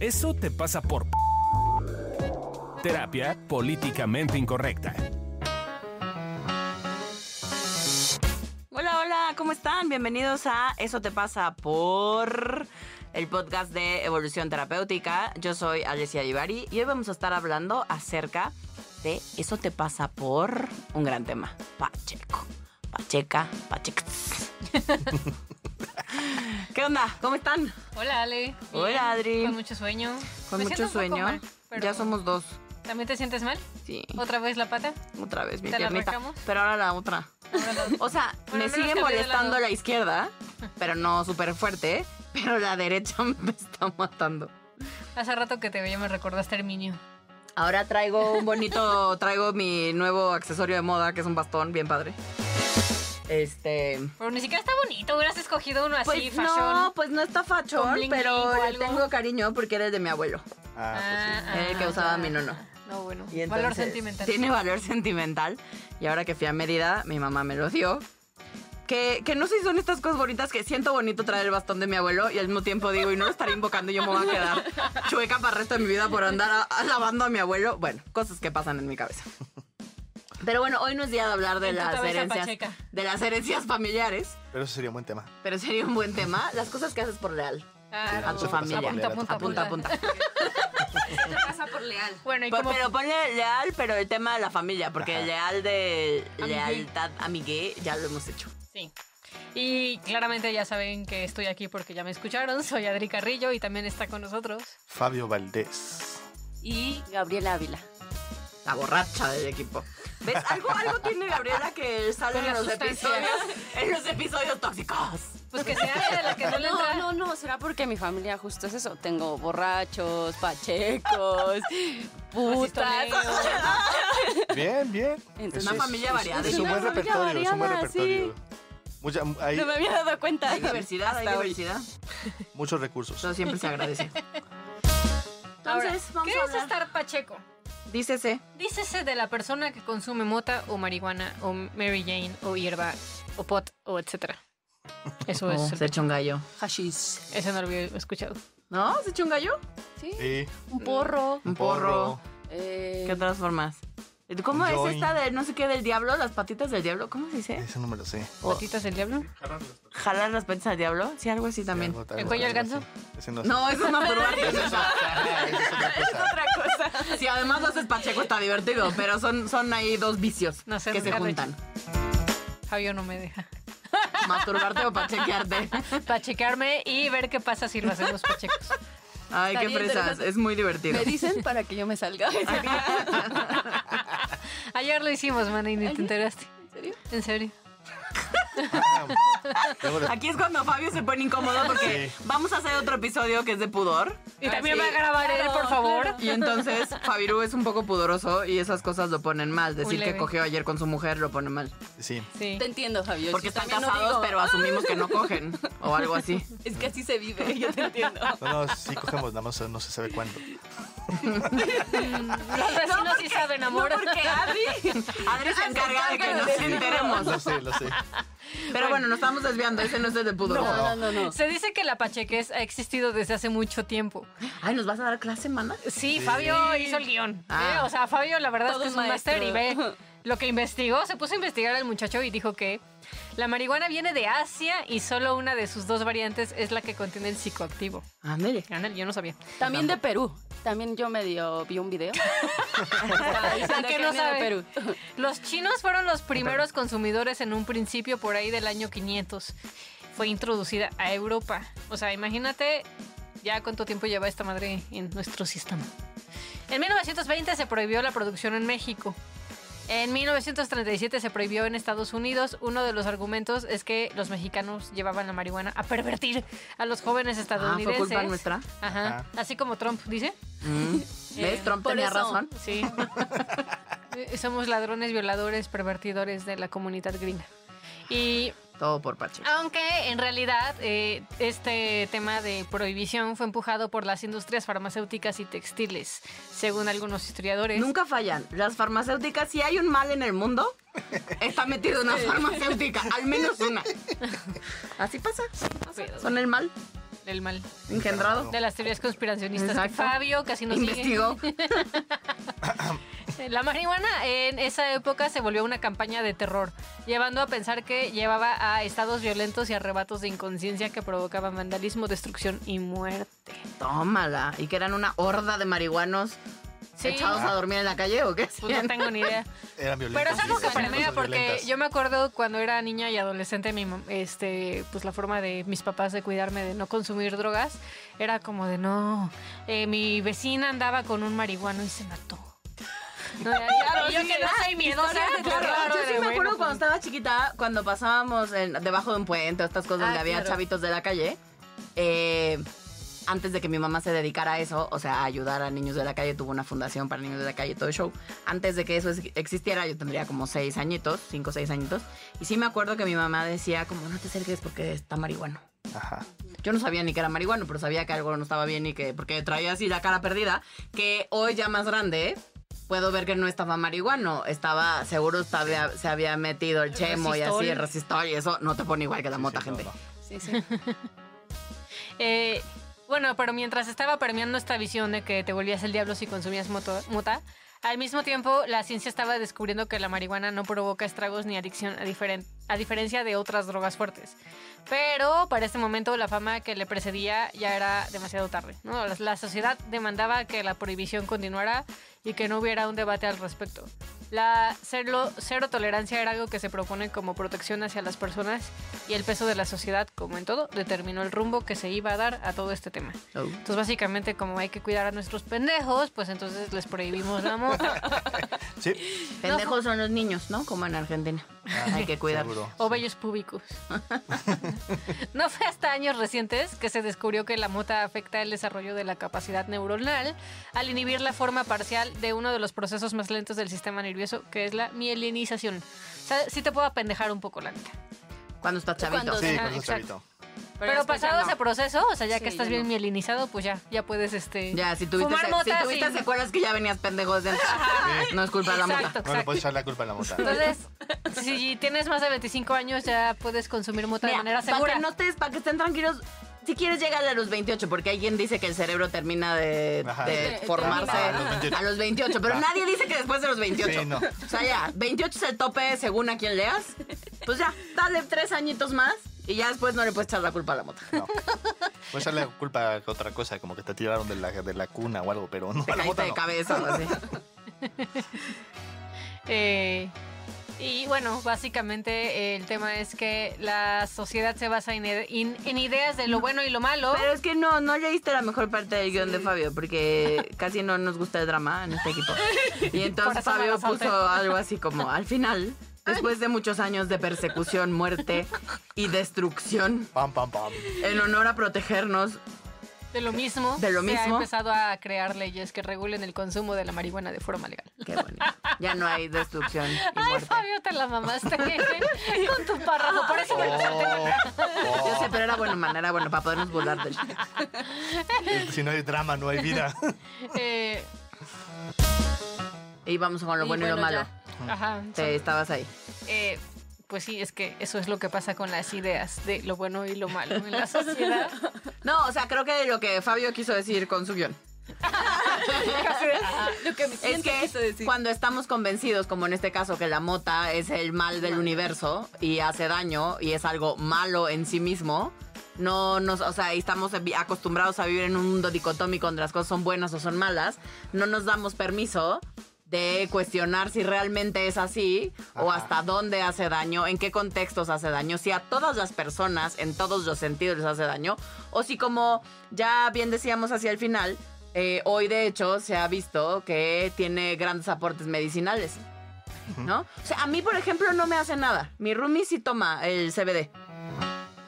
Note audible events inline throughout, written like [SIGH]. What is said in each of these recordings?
Eso te pasa por... Terapia políticamente incorrecta. Hola, hola, ¿cómo están? Bienvenidos a Eso te pasa por el podcast de Evolución Terapéutica. Yo soy Alessia Ibarri y hoy vamos a estar hablando acerca de Eso te pasa por un gran tema, Pacheco. Pacheca, Pachex. [LAUGHS] ¿Qué onda? ¿Cómo están? Hola, Ale. Hola, Adri. Con mucho sueño. Con Me mucho sueño. mal, pero- Ya somos dos. ¿También te sientes mal? Sí. ¿Otra vez la pata? Otra vez mi ¿Te la piernita. arrancamos? Pero ahora la otra. Ahora la- O sea, Bueno, me sigue molestando la izquierda, pero no súper fuerte. Pero la derecha [LAUGHS] me está matando. Hace rato que te veía me recordaste a Herminio. Ahora traigo un bonito, [LAUGHS] traigo mi nuevo accesorio de moda, que es un bastón bien padre. Este. Pero ni siquiera está bonito, hubieras escogido uno así, Pues fashion. no, pues no está fachón, bling pero bling le tengo cariño porque era el de mi abuelo. Ah, pues sí. Era el que usaba mi nono. No, bueno. Y Valor entonces, sentimental. Tiene valor sentimental. Y ahora que fui a Mérida, mi mamá me lo dio. Que, que no sé si son estas cosas bonitas que siento bonito traer el bastón de mi abuelo y al mismo tiempo digo, y no lo estaré invocando y yo me voy a quedar chueca para el resto de mi vida por andar a- alabando a mi abuelo. Bueno, cosas que pasan en mi cabeza. Pero bueno, hoy no es día de hablar de En las herencias, pacheca. de las herencias familiares, Pero eso sería un buen tema. pero sería un buen tema. Las cosas que haces por leal. Claro. A tu familia. Apunta, Apunta, apunta. apunta. te pasa [LAUGHS] por leal. Bueno, y pero ponle leal, pero el tema de la familia, porque Ajá. leal de lealtad amigué ya lo hemos hecho. Sí. Y claramente ya saben que estoy aquí porque ya me escucharon. Soy Adri Carrillo y también está con nosotros. Fabio Valdés. Y Gabriela Ávila. La borracha del equipo. ¿Ves? Algo, algo tiene Gabriela que sale en los episodios, en los episodios tóxicos. Pues que sea de la que no le entra. No, no, no, será porque mi familia justo es eso. Tengo borrachos, pachecos, [LAUGHS] putas. Bien, bien. Entonces, Una es- familia es- variada. Es, un buen repertorio, es un buen repertorio. Mucha- hay No me había dado cuenta. Hay diversidad, hay hoy. diversidad. muchos recursos. Eso siempre se agradece. [LAUGHS] Ahora, Entonces, vamos ¿qué a es estar pacheco? Dícese. Dícese de la persona que consume mota o marihuana o Mary Jane o hierba o pot o etcétera. Eso es. Oh, el se echó un gallo. Hashish. Ese no lo había escuchado. ¿No? ¿Se echó un gallo? Sí. Sí. Un porro. Un porro. Eh, ¿Qué otras formas? ¿Cómo es esta de no sé qué del diablo? Las patitas del diablo. ¿Cómo se dice? Eso no me lo sé. ¿Patitas del diablo? ¿Jalar las patitas del diablo? Sí, algo así también. Algo- ¿El cuello al ganso? no, No, eso es es [LAUGHS] ese es otra cosa. [LAUGHS] Si además lo haces pacheco está divertido, pero son, son ahí dos vicios No sé, que se he juntan. Fabio no me deja. [LAUGHS] Masturbarte o pachequearte. [LAUGHS] Pachecarme y ver qué pasa si lo hacemos pachecos. Ay, qué fresas. Es muy divertido. me dicen para que yo me salga. Ayer lo hicimos, man, y ni te enteraste. ¿En serio? En serio. Ah, Aquí es cuando Fabio se pone incómodo porque Sí. vamos a hacer otro episodio que es de pudor. Y también sí. va a grabar él, Claro, por favor. claro. Y entonces Fabiru es un poco pudoroso y esas cosas lo ponen mal. Decir que cogió ayer con su mujer lo pone mal. Sí. Sí. Te entiendo, Javier. Porque están no casados, pero asumimos que no cogen. O algo así. Es que así se vive, [LAUGHS] yo te entiendo. No, no, sí cogemos, nada más no se sabe cuándo. [LAUGHS] Los vecinos sí saben, amor. No, porque Adri, Adri se encarga de que nos enteremos. Lo sé, lo sé. Pero bueno, nos estamos desviando. Ese no es de [LAUGHS] pudor. No, no, no, no. Se dice que la pachequez ha existido desde hace mucho tiempo. Ay, ¿nos vas a dar clase, mana? Sí, Fabio hizo el guion. Ah. ¿eh? O sea, Fabio la verdad Todo es que es un máster y ve. [LAUGHS] lo que investigó. Se puso a investigar al muchacho y dijo que la marihuana viene de Asia y solo una de sus dos variantes es la que contiene el psicoactivo. Ándale. Ándale, Yo no sabía. También de Perú. También yo medio vi un video. [LAUGHS] Que no sabe. Perú. Los chinos fueron los primeros consumidores en un principio por ahí del año 500. Fue introducida a Europa. O sea, imagínate ya cuánto tiempo lleva esta madre en nuestro sistema. En 1920 se prohibió la producción en México. En 1937 se prohibió en Estados Unidos. Uno de los argumentos es que los mexicanos llevaban la marihuana a pervertir a los jóvenes Ah, estadounidenses. fue culpa nuestra. Ajá. Ajá. Así como Trump dice. Mm. [LAUGHS] ¿Ves? Trump por tenía eso. razón. Sí. [LAUGHS] Eh, Somos ladrones, violadores, pervertidores de la comunidad gringa. Y Todo por Pache. aunque en realidad eh, este tema de prohibición fue empujado por las industrias farmacéuticas y textiles, según algunos historiadores. Nunca fallan. Las farmacéuticas, si hay un mal en el mundo, está metido una farmacéutica, al menos una. Así pasa. Son el mal. el mal. Engendrado. De las teorías conspiracionistas que. Fabio casi nos. Investigó. [LAUGHS] [LAUGHS] La marihuana en esa época se volvió una campaña de terror, llevando a pensar que llevaba a estados violentos y arrebatos de inconsciencia que provocaban vandalismo, destrucción y muerte. Tómala. ¿Y que eran una horda de marihuanos Sí. echados a dormir en la calle o qué? Pues no tengo ni idea. [LAUGHS] Eran violentos. Pero es algo que cosas porque violentas. yo me acuerdo cuando era niña y adolescente, mi, este, pues la forma de mis papás de cuidarme de no consumir drogas era como de no. eh, mi vecina andaba con un marihuano y se mató. No, yo que no soy miedosa, claro. Yo sí me acuerdo cuando estaba chiquita, cuando pasábamos en- debajo de un puente o estas cosas Ah, donde había claro. chavitos de la calle. eh, antes de que mi mamá se dedicara a eso, o sea, a ayudar a niños de la calle, tuvo una fundación para niños de la calle, todo el show. Antes de que eso es- existiera, yo tendría como seis añitos, cinco o seis añitos. Y sí me acuerdo que mi mamá decía, como, no te acerques porque está marihuano. Ajá. Yo no sabía ni que era marihuano, pero sabía que algo no estaba bien y que, porque traía así la cara perdida, que hoy ya más grande, puedo ver que no estaba marihuano, estaba, seguro estaba, se había metido el chemo y así, el resistor y eso no te pone igual que la mota, Sí, no, gente. no. Sí, sí. [LAUGHS] Eh, bueno, pero mientras estaba permeando esta visión de que te volvías el diablo si consumías moto- mota, al mismo tiempo la ciencia estaba descubriendo que la marihuana no provoca estragos ni adicción a, diferen- a diferencia de otras drogas fuertes. Pero para este momento la fama que le precedía ya era demasiado tarde. la sociedad demandaba que la prohibición continuara y que no hubiera un debate al respecto. La cero, cero tolerancia era algo que se propone como protección hacia las personas y el peso de la sociedad, como en todo, determinó el rumbo que se iba a dar a todo este tema. Oh. Entonces, básicamente, como hay que cuidar a nuestros pendejos, pues entonces les prohibimos la mota. [LAUGHS] Sí. Pendejos son los niños, ¿no? Como en Argentina. Hay que cuidar. Seguro. O vellos públicos. [LAUGHS] no fue hasta años recientes que se descubrió que la mota afecta el desarrollo de la capacidad neuronal al inhibir la forma parcial de uno de los procesos más lentos del sistema nervioso, que es la mielinización. O sea, sí te puedo apendejar un poco, la neta. Cuando estás chavito. Cuando- Sí, eso exacto. chavito. Pero, pasado no. ese proceso, o sea, ya Sí, que estás ya bien no. mielinizado, pues ya, ya puedes este Ya, si tuviste, fumar se- mota si tuviste sin- secuelas que ya venías pendejos dentro. No es culpa de la Exacto, mota. No le exacto. puedes echar la culpa a la mota. Entonces, si tienes más de 25 años, ya puedes consumir mota de Mira, manera para segura. que no estés, para que estén tranquilos, si quieres llegar a los 28, porque alguien dice que el cerebro termina de, Ajá. de De- formarse a los 28. a los 28, pero Va. nadie dice que después de los 28. Sí, no. O sea, ya, 28 es el tope según a quien leas. Pues ya, dale tres añitos más y ya después no le puedes echar la culpa a la mota. No. Puedes echarle la culpa a otra cosa, como que te tiraron de la, de la cuna o algo, pero no Te a la mota de no. cabeza o así. [LAUGHS] Eh, y bueno, básicamente el tema es que la sociedad se basa en, ideas de lo bueno y lo malo. Pero es que no, no leíste la mejor parte del guion de Fabio, porque casi no nos gusta el drama en este equipo. [LAUGHS] Y entonces Fabio puso algo así como, al final, después de muchos años de persecución, muerte y destrucción, Pam, pam, pam. en honor a protegernos, de lo mismo, de lo se ha empezado a crear leyes que regulen el consumo de la marihuana de forma legal. qué bonito, ya no hay destrucción y Ay, muerte. Fabio, te la mamaste con tu párrafo. Por eso me lo. Oh, Yo sé, pero era bueno, man, era bueno para podernos burlar del... Si no hay drama, no hay vida. [LAUGHS] Eh, Y vamos con lo Y bueno y lo bueno, malo. ya. ajá. Sí, estabas ahí. Eh, pues sí, es que eso es lo que pasa con las ideas de lo bueno y lo malo en la [LAUGHS] sociedad. No, o sea, creo que lo que Fabio quiso decir con su guion. [LAUGHS] Lo que Es que decir. cuando estamos convencidos, como en este caso, que la mota es el mal del universo y hace daño y es algo malo en sí mismo, no nos, o sea, estamos acostumbrados a vivir en un mundo dicotómico donde las cosas son buenas o son malas, no nos damos permiso de cuestionar si realmente es así o hasta dónde hace daño, en qué contextos hace daño, si a todas las personas en todos los sentidos les hace daño o si como ya bien decíamos hacia el final, eh, hoy de hecho se ha visto que tiene grandes aportes medicinales. ¿No? O sea, a mí, por ejemplo, no me hace nada. Mi roomie sí toma el CBD.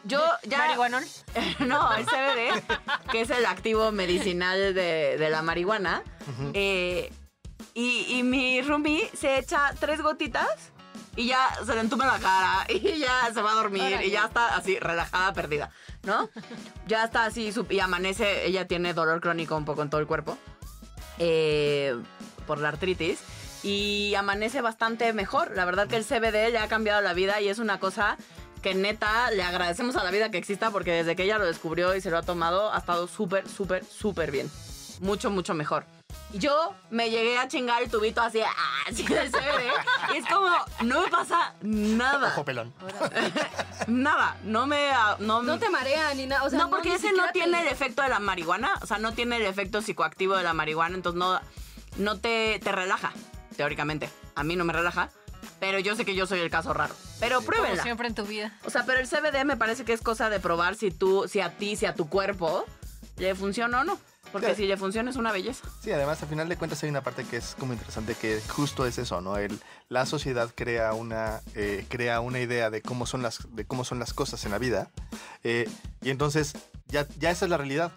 Yo ya... Marihuanol. [LAUGHS] no, el CBD, que es el activo medicinal de, de la marihuana. eh, y, y mi roomie se echa tres gotitas y ya se le entuma la cara [LAUGHS] y ya se va a dormir y ya está así relajada, perdida, ¿no? Ya está así y amanece, ella tiene dolor crónico un poco en todo el cuerpo eh, por la artritis y amanece bastante mejor. La verdad que el CBD le ha cambiado la vida y es una cosa que neta le agradecemos a la vida que exista porque desde que ella lo descubrió y se lo ha tomado ha estado súper, súper, súper bien. Mucho, mucho mejor. Yo me llegué a chingar el tubito así, ah, [LAUGHS] así de CBD. Y es como, no me pasa nada. Ojo pelón. Nada. No me... ah, No, No te marea ni nada. O sea, no, porque ese no te- tiene el efecto de la marihuana. O sea, no tiene el efecto psicoactivo de la marihuana. Entonces no, no te, te relaja, teóricamente. A mí no me relaja. Pero yo sé que yo soy el caso raro. Pero Como pruébenla. siempre en tu vida. O sea, pero el CBD me parece que es cosa de probar si tú, si a ti, si a tu cuerpo le funciona o no. Porque Sí. si le funciona es una belleza. Sí, además, al final de cuentas hay una parte que es como interesante, que justo es eso, ¿no? El, la sociedad crea una, eh, crea una idea de cómo son las, de cómo son las cosas en la vida, eh, y entonces ya, ya esa es la realidad.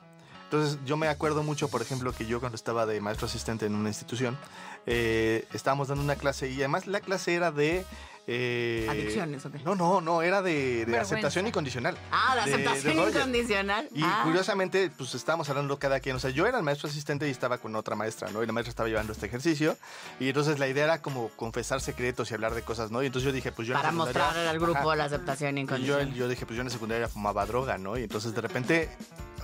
Entonces yo me acuerdo mucho, por ejemplo, que yo cuando estaba de maestro asistente en una institución, eh, estábamos dando una clase y además la clase era de... eh, Adicciones, ¿o qué? No, no, no, era de, de aceptación incondicional. Ah, De- de aceptación Roger. incondicional. Y Ah. curiosamente, pues estábamos hablando cada quien. O sea, yo era el maestro asistente y estaba con otra maestra, ¿no? Y la maestra estaba llevando este ejercicio. Y entonces la idea era como confesar secretos y hablar de cosas, ¿no? Y entonces yo dije, pues yo en la Para secundaria- mostrar al grupo Ajá. la aceptación Y yo, incondicional. yo dije, pues yo en la secundaria fumaba droga, ¿no? Y entonces de repente,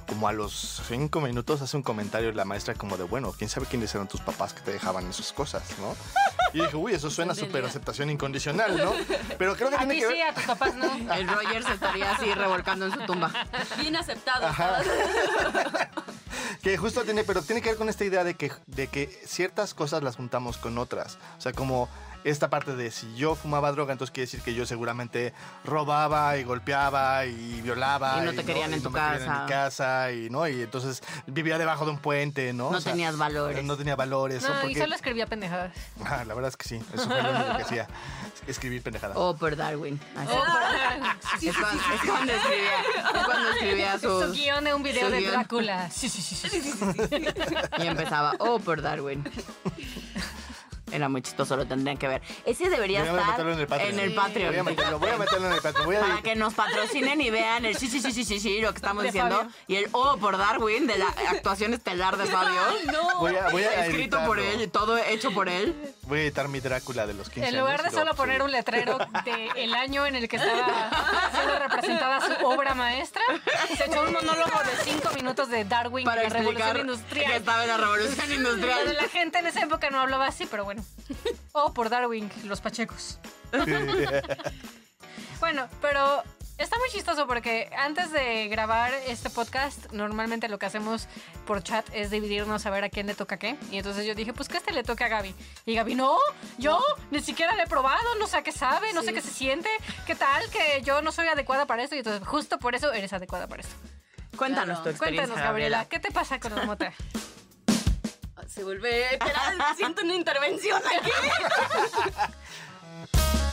como a los cinco minutos, hace un comentario la maestra como de, bueno, quién sabe quiénes eran tus papás que te dejaban esas cosas, ¿no? Y dije, uy, eso suena súper aceptación incondicional, ¿no? Pero creo que A tiene ti que sí, ver... a tus papás no. [LAUGHS] El Roger se estaría así revolcando en su tumba. Bien aceptado. Ajá. [LAUGHS] que justo tiene, pero tiene que ver con esta idea de que, de que ciertas cosas las juntamos con otras. O sea, como esta parte de si yo fumaba droga, entonces quiere decir que yo seguramente robaba y golpeaba y violaba. Y no te querían en y tu no casa. en mi casa y, ¿no? y entonces vivía debajo de un puente, ¿no? No O sea, tenías valores. No tenía valores. ¿no? No, y Porque- solo escribía pendejadas. [LAUGHS] Ah, la verdad es que sí, eso fue lo único que hacía, escribir pendejadas. Oh, por Darwin. Así. [LAUGHS] Oh, por- es, cuando, es cuando escribía, es cuando escribía Su guion de un video de guion. Drácula. Sí, sí, sí, sí. sí. Y empezaba, oh, por Darwin. Era muy chistoso, lo tendrían que ver. Ese debería Voy a estar meterlo en el Patreon. en el Patreon. Voy a meterlo, voy a meterlo en el Patreon. Voy a Para que nos patrocinen y vean el sí, sí, sí, sí, sí, sí, lo que estamos De diciendo. Fabio. Y el oh, por Darwin, de la actuación estelar de [LAUGHS] Fabio. Voy a, voy a Escrito por él, todo hecho por él. Voy a editar mi Drácula de los 15 En lugar años de solo poner un letrero del año en el que estaba siendo representada su obra maestra, se echó un monólogo de cinco minutos de Darwin Para y la revolución que industrial. estaba en la revolución Donde industrial. la gente en esa época no hablaba así, pero bueno. O por Darwin, los pachecos. Bueno, pero está muy chistoso porque antes de grabar este podcast, normalmente lo que hacemos por chat es dividirnos a ver a quién le toca qué. Y entonces yo dije, pues que este le toque a Gaby. Y Gaby, no, yo ni siquiera le he probado, no sé a qué sabe, no sé qué se siente, qué tal, que yo no soy adecuada para esto. Y entonces justo por eso eres adecuada para esto. Cuéntanos tu experiencia, Cuéntanos, Gabriela, ¿qué te pasa con la mota? [LAUGHS] Se vuelve. Espera, siento una intervención aquí. [LAUGHS]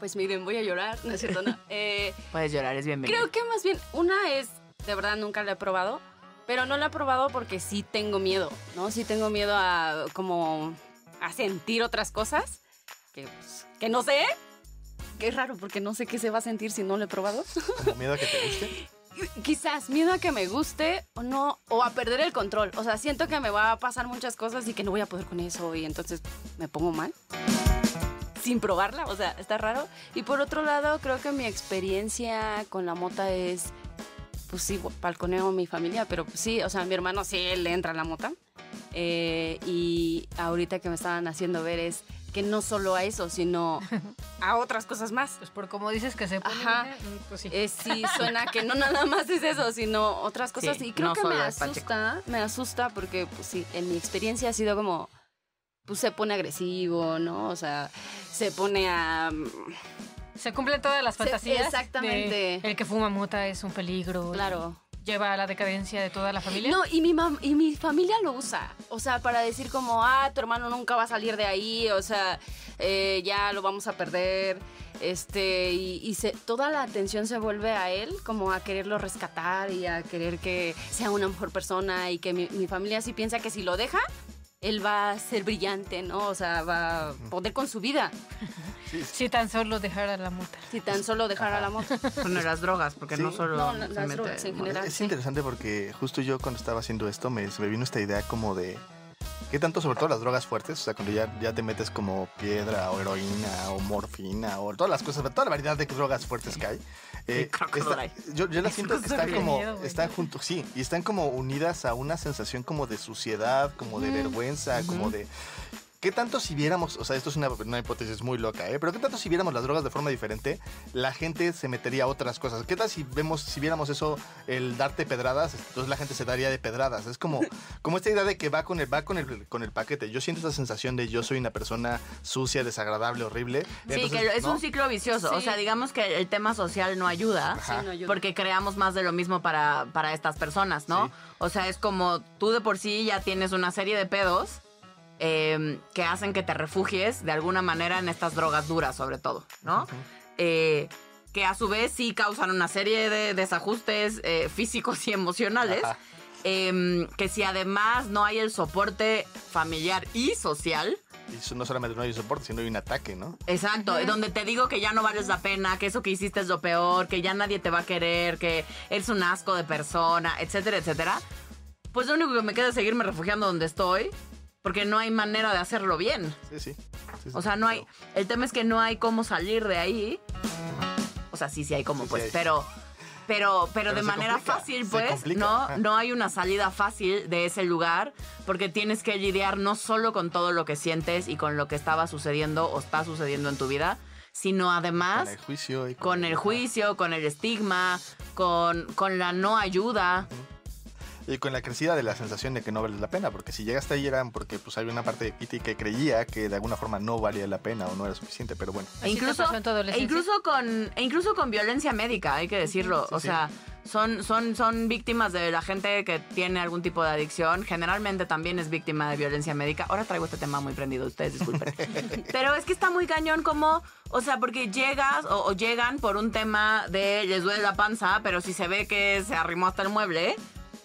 Pues miren, voy a llorar, no es cierto, no. [LAUGHS] Eh, Puedes llorar, es bienvenido. creo que más bien, una es, de verdad nunca la he probado, pero no la he probado porque sí tengo miedo, ¿no? Sí tengo miedo a como a sentir otras cosas que, pues, que no sé. Que es raro porque no sé qué se va a sentir si no lo he probado. Como miedo a que te guste. [LAUGHS] Quizás miedo a que me guste o no, o a perder el control. O sea, siento que me va a pasar muchas cosas y que no voy a poder con eso y entonces me pongo mal. Sin probarla, o sea, está raro. Y por otro lado, creo que mi experiencia con la mota es, pues sí, balconeo a mi familia, pero pues sí, o sea, mi hermano sí, él le entra a la mota. Eh, y ahorita que me estaban haciendo ver es que no solo a eso, sino [LAUGHS] a otras cosas más. Pues por como dices que se pone, Ajá. mm, pues sí. Eh, sí, suena que no nada más es eso, sino otras cosas. Sí, y creo no que me asusta, me asusta porque, pues sí, en mi experiencia ha sido como, pues se pone agresivo, ¿no? O sea, se pone a... Se cumplen todas las Se- fantasías. exactamente. el que fuma mota es un peligro. Claro. Lleva a la decadencia de toda la familia. No, y mi, mam- y mi familia lo usa. O sea, para decir como, ah, tu hermano nunca va a salir de ahí, o sea, eh, ya lo vamos a perder. Este, y, y se, toda la atención se vuelve a él, como a quererlo rescatar y a querer que sea una mejor persona y que mi, mi familia sí piensa que si lo deja, él va a ser brillante, ¿no? O sea, va a poder con su vida, Si tan solo dejara la mota. si tan solo dejara la moto. [LAUGHS] Bueno, las drogas, porque Sí. no solo No, la- se las mete drogas en mota. general. Es sí. interesante porque justo yo cuando estaba haciendo esto me, me vino esta idea como de ¿Qué tanto, sobre todo las drogas fuertes? O sea, cuando ya, ya te metes como piedra o heroína o morfina o todas las cosas, toda la variedad de drogas fuertes que hay. eh, [LAUGHS] está- yo, yo las siento que están como, miedo, están juntos, sí, y están como unidas a una sensación como de suciedad, como de vergüenza, como de... ¿Qué tanto si viéramos, o sea, esto es una, una hipótesis muy loca, ¿eh? Pero qué tanto si viéramos las drogas de forma diferente, la gente se metería a otras cosas? ¿Qué tal si vemos, si viéramos eso, el darte pedradas, entonces la gente se daría de pedradas? Es como, [LAUGHS] como esta idea de que va con el, va con el, con el paquete. Yo siento esa sensación de yo soy una persona sucia, desagradable, horrible. Sí, Entonces, que es ¿no? un ciclo vicioso. O sea, digamos que el tema social no ayuda. Sí, no ayuda. Porque creamos más de lo mismo para, para estas personas, ¿no? Sí. O sea, es como tú de por sí ya tienes una serie de pedos eh, que hacen que te refugies de alguna manera en estas drogas duras, sobre todo, ¿no? Eh, que a su vez sí causan una serie de desajustes eh, físicos y emocionales. Eh, que si además no hay el soporte familiar y social, Y eso no solamente no hay soporte, sino hay un ataque, ¿no? Exacto, donde te digo que ya no vales la pena, que eso que hiciste es lo peor, que ya nadie te va a querer, que eres un asco de persona, etcétera, etcétera. Pues lo único que me queda es seguirme refugiando donde estoy, porque no hay manera de hacerlo bien. Sí, sí. Sí, sí. O sea, no hay. El tema es que no hay cómo salir de ahí. O sea, sí, sí hay cómo, Sí, pues, hay. pero. Pero, pero, Pero de manera complica, fácil, pues, no, no hay una salida fácil de ese lugar, porque tienes que lidiar no solo con todo lo que sientes y con lo que estaba sucediendo o está sucediendo en tu vida, sino además Con el juicio y con el juicio, con el estigma, con, con la no ayuda. Y con la crecida de la sensación de que no vale la pena, porque si llegaste ahí eran porque pues había una parte de Kitty que creía que de alguna forma no valía la pena o no era suficiente, pero bueno. E ¿Así te incluso, pasó en tu e incluso con e incluso con violencia médica, hay que decirlo. Sí, o sí. sea, son, son, son víctimas de la gente que tiene algún tipo de adicción. Generalmente también es víctima de violencia médica. Ahora traigo este tema muy prendido, ustedes disculpen. [LAUGHS] Pero es que está muy cañón como, o sea, porque llegas o, o llegan por un tema de les duele la panza, pero si se ve que se arrimó hasta el mueble,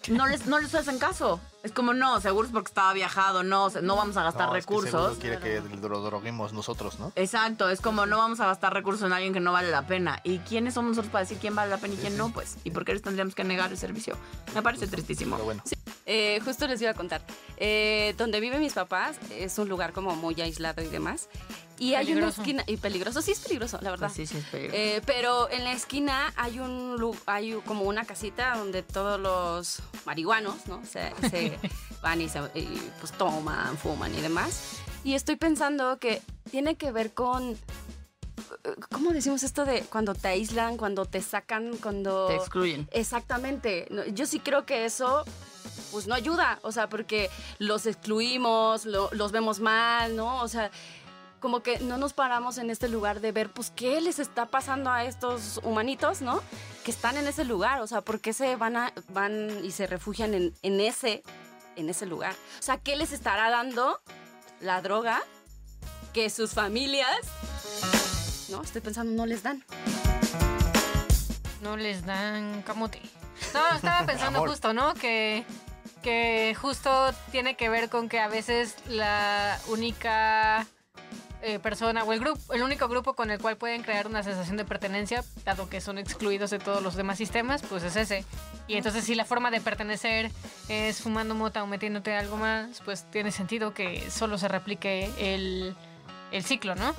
no les, no les hacen caso. Es como, no, seguro es porque estaba viajado, no, no vamos a gastar No, es que recursos. quiere que lo droguemos nosotros, ¿no? Exacto, es como no vamos a gastar recursos en alguien que no vale la pena. ¿Y quiénes somos nosotros para decir quién vale la pena y quién no? Pues, ¿y por qué les tendríamos que negar el servicio? Me parece tristísimo. Pero bueno. Eh, justo les iba a contar. Eh, donde viven mis papás es un lugar como muy aislado y demás. Y hay una esquina. Y peligroso, sí es peligroso, la verdad. Pues sí, sí, es peligroso. Eh, pero en la esquina hay un hay como una casita donde todos los marihuanos, ¿no? Se, se [LAUGHS] van y, se, y, pues toman, fuman y demás. Y estoy pensando que tiene que ver con ¿cómo decimos esto de cuando te aíslan, cuando te sacan, cuando Te excluyen. Exactamente. Yo sí creo que eso pues no ayuda, o sea, porque los excluimos, lo- los vemos mal, ¿no? O sea, como que no nos paramos en este lugar de ver, pues, qué les está pasando a estos humanitos, ¿no? Que están en ese lugar, o sea, ¿por qué se van, a, van y se refugian en, en ese, en ese lugar? O sea, ¿qué les estará dando la droga que sus familias, no, estoy pensando, no les dan? No les dan camote. No, estaba [LAUGHS] pensando justo, ¿no? Que, que justo tiene que ver con que a veces la única eh, persona o el grupo, el único grupo con el cual pueden crear una sensación de pertenencia, dado que son excluidos de todos los demás sistemas, pues es ese. Y entonces si la forma de pertenecer es fumando mota o metiéndote algo más, pues tiene sentido que solo se replique el, el ciclo, ¿no?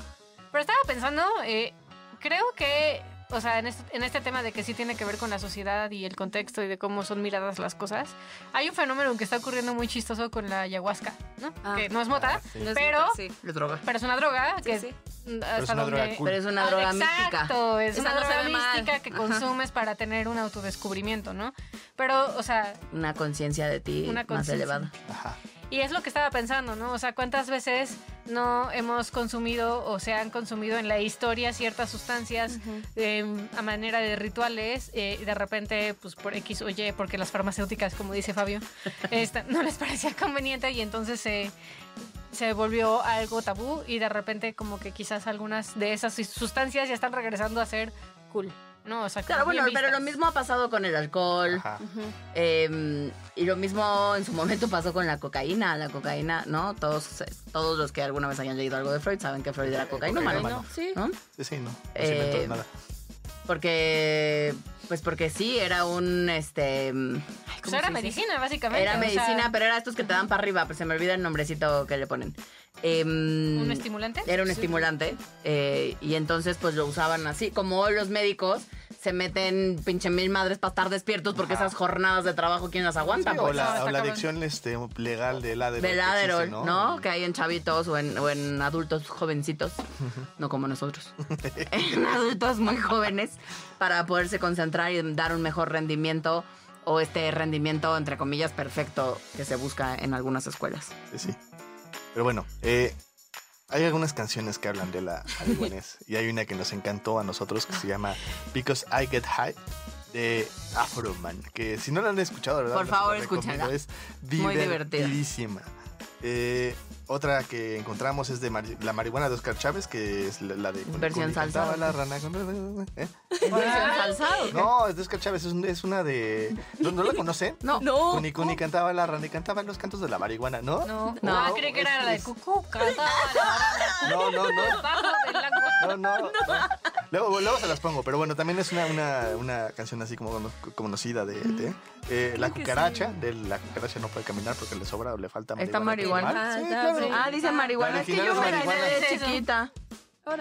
Pero estaba pensando, eh, creo que, o sea, en este, en este tema de que sí tiene que ver con la sociedad y el contexto y de cómo son miradas las cosas, hay un fenómeno que está ocurriendo muy chistoso con la ayahuasca, ¿no? Ah. que no es mota, Ah, sí. No es pero, sí. Es droga. pero es una droga que sí. es hasta una donde... droga cool. Pero es una Ah, droga mística. Exacto, es Esa una no droga mal. mística que consumes para tener un autodescubrimiento, ¿no? Pero, o sea, Una conciencia de ti Una más elevada. Ajá. Y es lo que estaba pensando, ¿no? O sea, ¿cuántas veces no hemos consumido o se han consumido en la historia ciertas sustancias eh, a manera de rituales eh, y de repente, pues por X o Y, porque las farmacéuticas, como dice Fabio, [LAUGHS] esta, no les parecía conveniente y entonces se se volvió algo tabú y de repente como que quizás algunas de esas sustancias ya están regresando a ser cool, ¿no? O sea, Claro, bueno, pero lo mismo ha pasado con el alcohol. Ajá. eh, y lo mismo en su momento pasó con la cocaína. La cocaína, ¿no? Todos, todos los que alguna vez hayan leído algo de Freud saben que Freud era cocaína, Cocainómano. Sí. ¿no? Sí, sí, no. No Eh, se inventó nada. Porque, pues porque sí, era un, este, ay, Pues era medicina, básicamente. Era sea, medicina, pero era estos que te dan para arriba, pero se me olvida el nombrecito que le ponen. Em, ¿Un estimulante? Era un estimulante. eh, y entonces, pues lo usaban así. Como los médicos se meten pinche mil madres para estar despiertos porque Ajá. esas jornadas de trabajo, ¿quién las aguanta? Sí, o pues? la, No, o la adicción este, legal del Adderall. Del existe, Adderall, ¿no? Que hay en chavitos o en, o en adultos jovencitos, no como nosotros. [LAUGHS] en adultos muy jóvenes para poderse concentrar y dar un mejor rendimiento o este rendimiento, entre comillas, perfecto que se busca en algunas escuelas. Sí, sí. Pero bueno, eh, hay algunas canciones que hablan de la marihuanés y hay una que nos encantó a nosotros que se llama Because I Get High de Afro Man, que si no la han escuchado, ¿verdad? Por favor, escúchala. Es Muy divertida. Eh, otra que encontramos es de mari- la marihuana de Oscar Chávez, que es la, la de... Versión con- salsa. cantaba la rana con- ¿eh? ¿Ensalzado? No, es de Oscar Chávez, es, un- es una de... ¿No, no la conocen? No. No. Cuni Cuni cantaba la rana y cantaba los cantos de la marihuana, ¿no? No, No, no, creí que era la de es- cucú, cantaba la No, no, no. agua. No, no. no. Luego, luego se las pongo, pero bueno, también es una, una, una canción así como cono- conocida de, de, eh, La cucaracha, de la cucaracha no puede caminar porque le sobra o le falta Está marihuana. marihuana. Sí, claro. Ah, dice marihuana. Es que yo me la marihuana. de chiquita.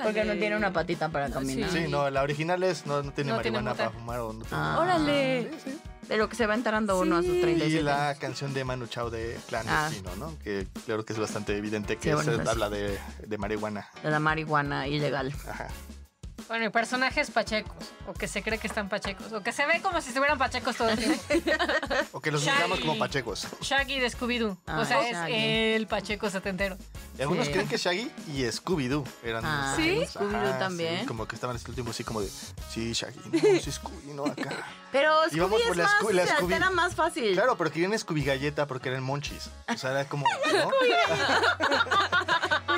Porque no tiene una patita para caminar. Sí, no, la original es, no, no tiene No marihuana para fumar o no tiene... Ah. Órale. Sí, sí. De lo que se va enterando uno a sus Sí. 37 Y la años. canción de Manu Chao de Clandestino, ¿no? Que claro que es bastante evidente que bueno, pues. habla de, de marihuana. De la marihuana ilegal. Ajá. Bueno, y personajes pachecos, o que se cree que están pachecos, o que se ve como si estuvieran pachecos todo el tiempo. [LAUGHS] O que los usamos como pachecos. Shaggy de Scooby-Doo. Ah, o sea, es Shaggy. el pacheco setentero. Y algunos Sí. creen que Shaggy y Scooby-Doo eran Ah, ¿sí? Scooby-Doo también. sí, como que estaban en este último así como de, sí, Shaggy, no, [LAUGHS] sí, Scooby, no, acá. Pero Íbamos Scooby por es la más, Scooby- la se Scooby. altera más fácil. Claro, pero querían Scooby Galleta porque eran monchis. O sea, era como, [LAUGHS] ¿no?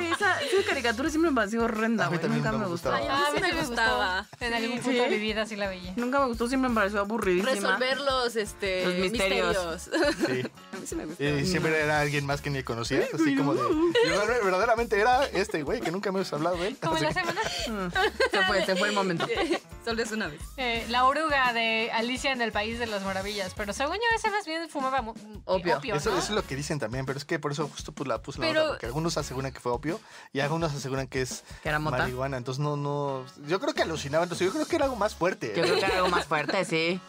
Esa, esa caricatura siempre me pareció horrenda, güey. Nunca me me gustó. gustaba. Ay, a mí sí me gustaba. En algún punto de mi vida sí la veía. Nunca me gustó, siempre me pareció aburridísima. Resolver los, este, Los misterios. misterios. Sí. [LAUGHS] A mí sí me gustó. Y siempre era alguien más que ni conocía. Así como de, verdaderamente era este güey que nunca me habías hablado de él. Como en la semana. Se fue, se fue el momento. Solo es una vez. Eh, la oruga de Alicia en el País de las Maravillas. Pero según yo, ese más bien fumaba mu- Opio. opio Eso, ¿no? eso es lo que dicen también, pero es que por eso justo pues, la puse la Pero- nota, porque algunos aseguran que fue opio y algunos aseguran que es Que era mota. marihuana. Entonces no, no. Yo creo que alucinaban. Entonces yo creo que era algo más fuerte. Yo creo que era algo más fuerte, sí.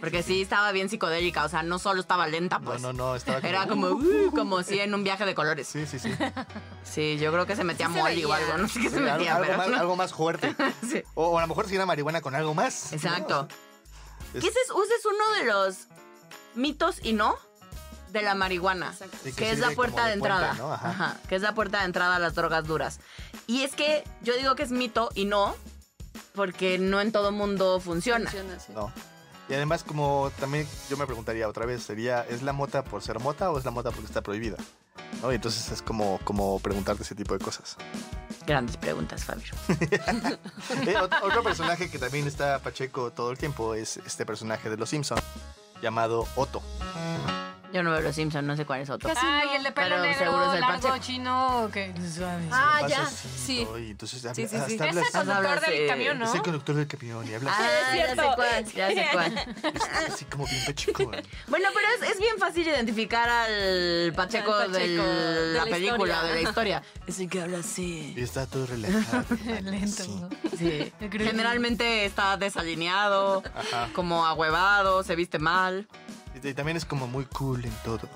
Porque sí estaba bien psicodélica, o sea, no solo estaba lenta, No, pues. no, no, estaba como. Era como, uh, como si en un viaje de colores. Sí, sí, sí. Sí, yo creo que se metía Sí molly o algo, no sé qué se Sí, metía, algo pero más, no. algo más fuerte. [LAUGHS] Sí. O, o a lo mejor si era marihuana con algo más. Exacto. Es- Que ese es, ese es uno de los mitos y no de la marihuana. Sí, que es la puerta como de entrada. puente, ¿no? Ajá. Ajá, que es la puerta de entrada a las drogas duras. Y es que yo digo que es mito y no, porque no en todo mundo funciona. Funciona así. No. Y además, como también yo me preguntaría otra vez, sería, ¿es la mota por ser mota o es la mota porque está prohibida? ¿No? Y entonces es como, como preguntarte ese tipo de cosas. Grandes preguntas, Fabio. [LAUGHS] Eh, ot- otro personaje que también está Pacheco todo el tiempo es este personaje de Los Simpson llamado Otto. Yo no veo los Simpsons, no sé cuál es otro. Casi Ay, no. el de pelo Pero negro, seguro es el largo, Pacheco. chino, que suave. Ah, ya. así, Sí. Y entonces Sí, sí, hasta sí. habla Ese así. conductor Hablas, del eh, camión, ¿no? Es el conductor del camión y habla así, Ah, ya sé cierto. cuál, ya sé [LAUGHS] cuál. así como bien Pacheco. Bueno, pero es, es bien fácil identificar al Pacheco, Al Pacheco de de la la película, historia. de la historia. [LAUGHS] Es el que habla así. Y está todo relajado. [LAUGHS] Lento. Sí. ¿no? Sí. Yo creo que- Generalmente está desalineado, Ajá. como ahuevado, se viste mal. Y, también es como muy cool en todo.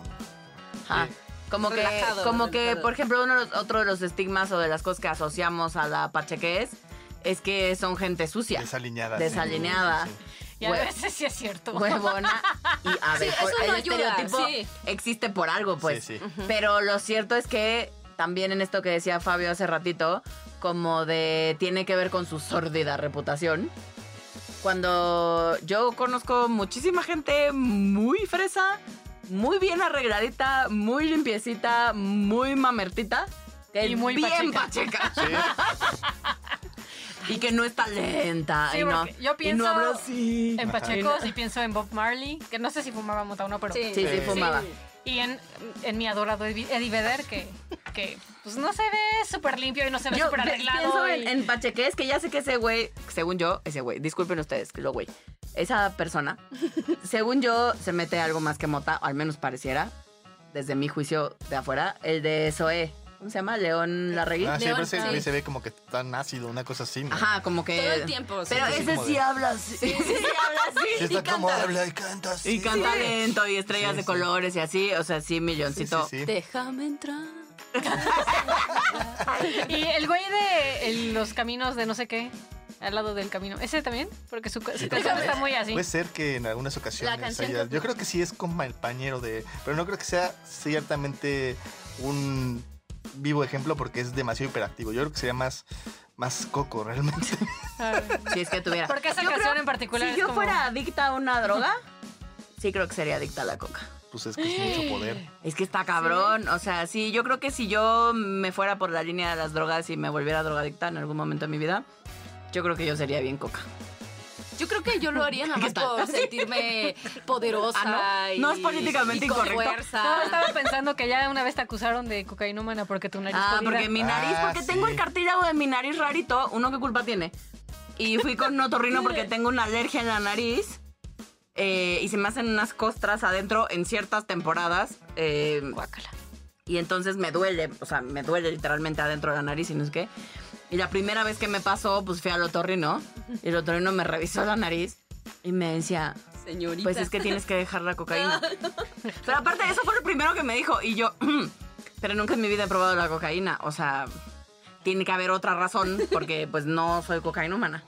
Ajá. Sí. Como que, Relajado, como que, por ejemplo, uno de los- otro de los estigmas o de las cosas que asociamos a la pachequez es que son gente sucia, Desalineada. desalineada, Sí, sí. Y a Hue- veces sí es cierto. huevona. Y [LAUGHS] a ver, Sí, por- eso el no ayuda, estereotipo sí. existe por algo, pues. Sí, sí. Pero lo cierto es que también en esto que decía Fabio hace ratito, como de tiene que ver con su sórdida reputación. Cuando yo conozco muchísima gente muy fresa, muy bien arregladita, muy limpiecita, muy mamertita. Que Y muy bien pacheca. pacheca. y que no está lenta. Sí, y no, yo y pienso no habla así. En Pachecos y pienso en Bob Marley, que no sé si fumaba mota o no, pero... Sí, sí, Sí. fumaba. Y en, en mi adorado Eddie Eddie Vedder, que, que pues no se ve súper limpio y no se ve súper arreglado. pienso y- en, en Pacheques, que ya sé que ese güey, según yo, ese güey, disculpen ustedes, que lo güey, esa persona, [LAUGHS] según yo, se mete algo más que mota, o al menos pareciera, desde mi juicio de afuera, el de Zoé. ¿Cómo se llama? León Larregui. Ah, siempre se, sí. se ve como que tan ácido, una cosa así. ¿no? Ajá, como que. Todo el tiempo. Pero Sí, sí, ese como sí de- habla así. Sí, sí habla [LAUGHS] así. Sí, y está como canta. habla y canta así. Y canta lento y estrellas Sí, de colores y así. O sea, sí, Sí, sí, milloncito. sí. Déjame entrar. Y el güey de el- los caminos de no sé qué, al lado del camino. ¿Ese también? Porque su, su canción está muy así. Puede ser que en algunas La ocasiones canción haya- que- Yo creo que sí es compañero de... Pero no creo que sea ciertamente un vivo ejemplo porque es demasiado hiperactivo. Yo creo que sería más, más coco realmente. A [LAUGHS] ver. Si es que tuviera. Porque esa Yo canción creo- en particular Si es yo como- fuera adicta a una droga, sí creo que sería adicta a la coca. Pues es que es mucho poder. [GASPS] Es que está cabrón. O sea, sí, yo creo que si yo me fuera por la línea de las drogas y me volviera drogadicta en algún momento de mi vida, yo creo que yo sería bien coca. Yo creo que yo lo haría nada [LAUGHS] ¿Qué más por sentirme poderosa. Ah, ¿no? y- No es políticamente y con incorrecto. fuerza. No, estaba pensando que ya una vez te acusaron de cocainómana porque tu nariz Ah, podía- porque mi nariz, Ah, porque tengo sí. el cartílago de mi nariz rarito. Uno, ¿qué culpa tiene? Y fui con un otorrino porque tengo una alergia en la nariz. Eh, y se me hacen unas costras adentro en ciertas temporadas. eh, Guácala. y entonces me duele, o sea, me duele literalmente adentro de la nariz y no es qué. Y la primera vez que me pasó, pues fui al otorrino. Y el otorrino me revisó la nariz y me decía, Señorita. pues es que tienes que dejar la cocaína. [LAUGHS] Pero aparte, eso fue lo primero que me dijo. Y yo, [CLEARS THROAT] pero nunca en mi vida he probado la cocaína. O sea, tiene que haber otra razón porque pues no soy cocainómana.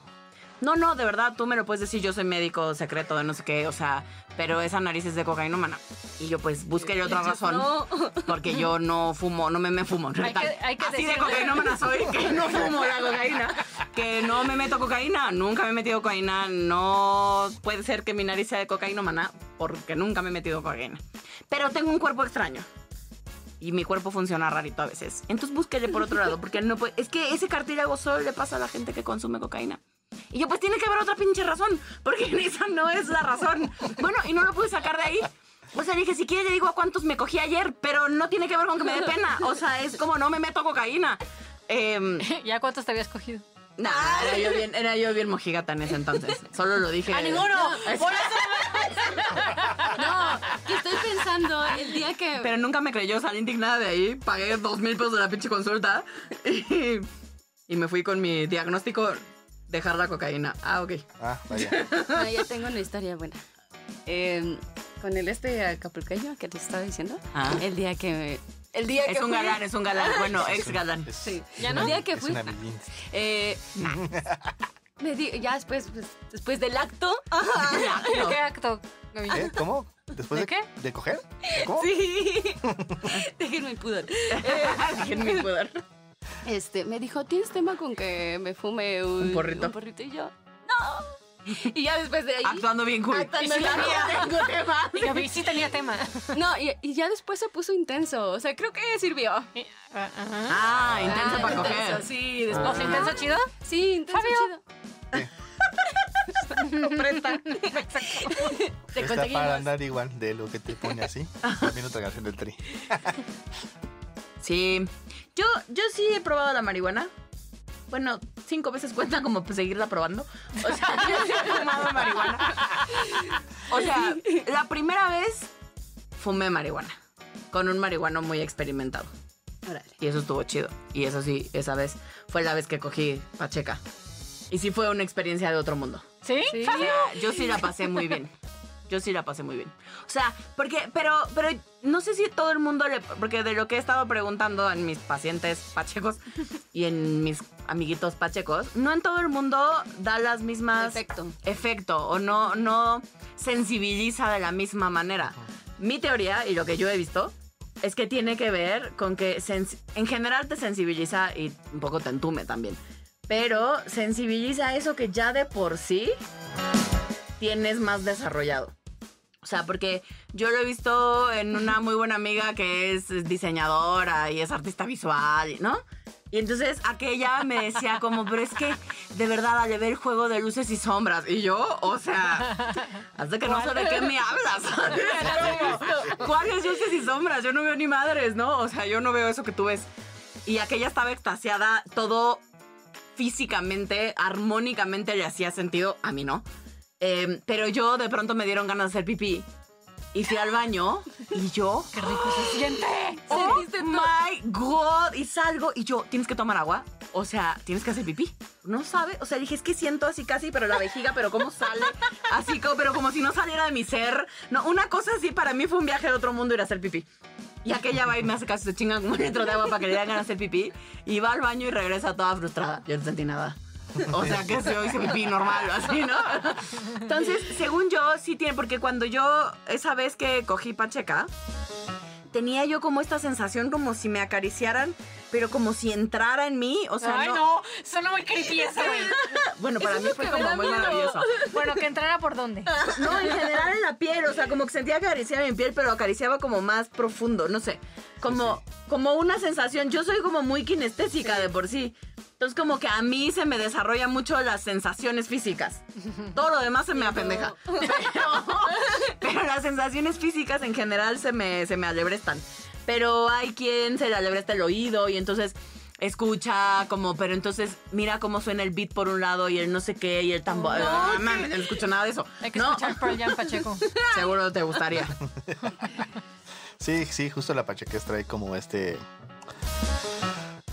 No, no, de verdad, tú me lo puedes decir, yo soy médico secreto de no sé qué, o sea, pero esa nariz es de cocainómana. Y yo pues busqué otra razón. No. Porque yo no fumo, no me, me fumo. Hay que- hay que Así de decirle- cocainómana soy, que no [LAUGHS] fumo la cocaína. Que no me meto cocaína, nunca me he metido cocaína. No puede ser que mi nariz sea de cocainómana porque nunca me he metido cocaína. Pero tengo un cuerpo extraño. Y mi cuerpo funciona rarito a veces. Entonces búsquele por otro lado, porque no puede... Es que ese cartílago solo le pasa a la gente que consume cocaína. Y yo, pues tiene que haber otra pinche razón, porque esa no es la razón. Bueno, y no lo pude sacar de ahí. O sea, dije, si quiere le digo a cuántos me cogí ayer, pero no tiene que ver con que me dé pena. O sea, es como no me meto cocaína. Eh, [LAUGHS] ¿Ya cuántos te habías cogido? nah, era yo bien, era yo bien mojigata en ese entonces. Solo lo dije. ¡A ninguno! Por [LAUGHS] No, que estoy pensando el día que. Pero nunca me creyó, salí indignada de ahí, pagué dos mil pesos de la pinche consulta y, y me fui con mi diagnóstico, dejar la cocaína. Ah, ok. Ah, vaya. [LAUGHS] Ah, ya tengo una historia buena. Eh, con el este acapulqueño que te estaba diciendo. Ah. El día que. El día Es que un fui- galán, es un galán. Bueno, ex galán. Es, Sí. ¿Ya no? El día que es fui. una eh, me di- ya después, pues, después del acto. [LAUGHS] ¿De qué acto? ¿Qué? ¿Cómo? ¿Después ¿De de, qué? ¿De coger? ¿Cómo? Sí. [LAUGHS] Déjenme el pudor. Déjenme mi poder. Este, me dijo, ¿tienes tema con que me fume un, Un porrito. un porrito? Y yo, no. [LAUGHS] Y ya después de ahí. Actuando bien cool. Actuando Y si tengo tema. [LAUGHS] Y sí tenía tema. [LAUGHS] No, y, y ya después se puso intenso. O sea, creo que sirvió. Ah, ajá. Ah, intenso Ah, para intenso, coger. Sí, después. ¿O sea, intenso chido? Sí, intenso Fabio. chido. Presta. Te Está para andar igual de lo que te pone así. También otra canción del tri. Sí. Yo, yo sí he probado la marihuana. Bueno, cinco veces cuenta como pues, seguirla probando. O sea, [LAUGHS] yo sí he fumado marihuana. O sea, la primera vez fumé marihuana. Con un marihuano muy experimentado. Órale. Y eso estuvo chido. Y eso sí, esa vez fue la vez que cogí Pacheca. Y sí fue una experiencia de otro mundo. ¿Sí? Sí. O sea, yo sí la pasé muy bien. Yo sí la pasé muy bien. O sea, porque, pero, pero no sé si todo el mundo le, porque de lo que he estado preguntando en mis pacientes pachecos y en mis amiguitos pachecos, no en todo el mundo da las mismas Efecto. efecto o no, no sensibiliza de la misma manera. Mi teoría y lo que yo he visto es que tiene que ver con que en general te sensibiliza y un poco te entume también. Pero sensibiliza eso que ya de por sí tienes más desarrollado. O sea, porque yo lo he visto en una muy buena amiga que es diseñadora y es artista visual, ¿no? Y entonces aquella me decía como, pero es que de verdad al ver el juego de luces y sombras. Y yo, o sea, hasta que no sé de qué me hablas. [LAUGHS] ¿Cuáles luces y sombras? Yo no veo ni madres, ¿no? O sea, yo no veo eso que tú ves. Y aquella estaba extasiada, todo físicamente, armónicamente le hacía sentido, a mí no. Em, pero yo de pronto me dieron ganas de hacer pipí. Y fui al baño y yo. Qué rico se siente. ¡Oh my God! Y salgo y yo, ¿tienes que tomar agua? O sea, tienes que hacer pipí. No sabe. O sea, dije, es que siento así casi, pero la vejiga, pero ¿cómo sale? Así como, pero como si no saliera de mi ser. No, una cosa así para mí fue un viaje de otro mundo ir a hacer pipí. Y aquella va y me hace caso, se chingan un litro de agua para que le den ganas de hacer pipí. Y va al baño y regresa toda frustrada. Yo no sentí nada. O sea, que se hice pipí normal, así, ¿no? Entonces, según yo, sí tiene, porque cuando yo, esa vez que cogí Pacheca, tenía yo como esta sensación como si me acariciaran, pero como si entrara en mí. O sea, Ay, no. Suena muy creepy eso. Bueno, para mí fue como muy maravilloso. Bueno, que entrara por dónde. No, en general en la piel, o sea, como que sentía que acariciaba mi piel, pero acariciaba como más profundo, no sé. Como, como una sensación. Yo soy como muy kinestésica de por sí. Entonces, como que a mí se me desarrolla mucho las sensaciones físicas. Todo lo demás se me apendeja. [LAUGHS] Pero, pero las sensaciones físicas en general se me, se me alebrestan. Pero hay quien se le alebresta el oído y entonces escucha como, pero entonces mira cómo suena el beat por un lado y el no sé qué y el tambor. No, mames, no escucho nada de eso. Hay que no, escuchar Pearl Jam Pacheco. [LAUGHS] seguro te gustaría. [LAUGHS] Sí, sí, justo la Pacheques trae como este.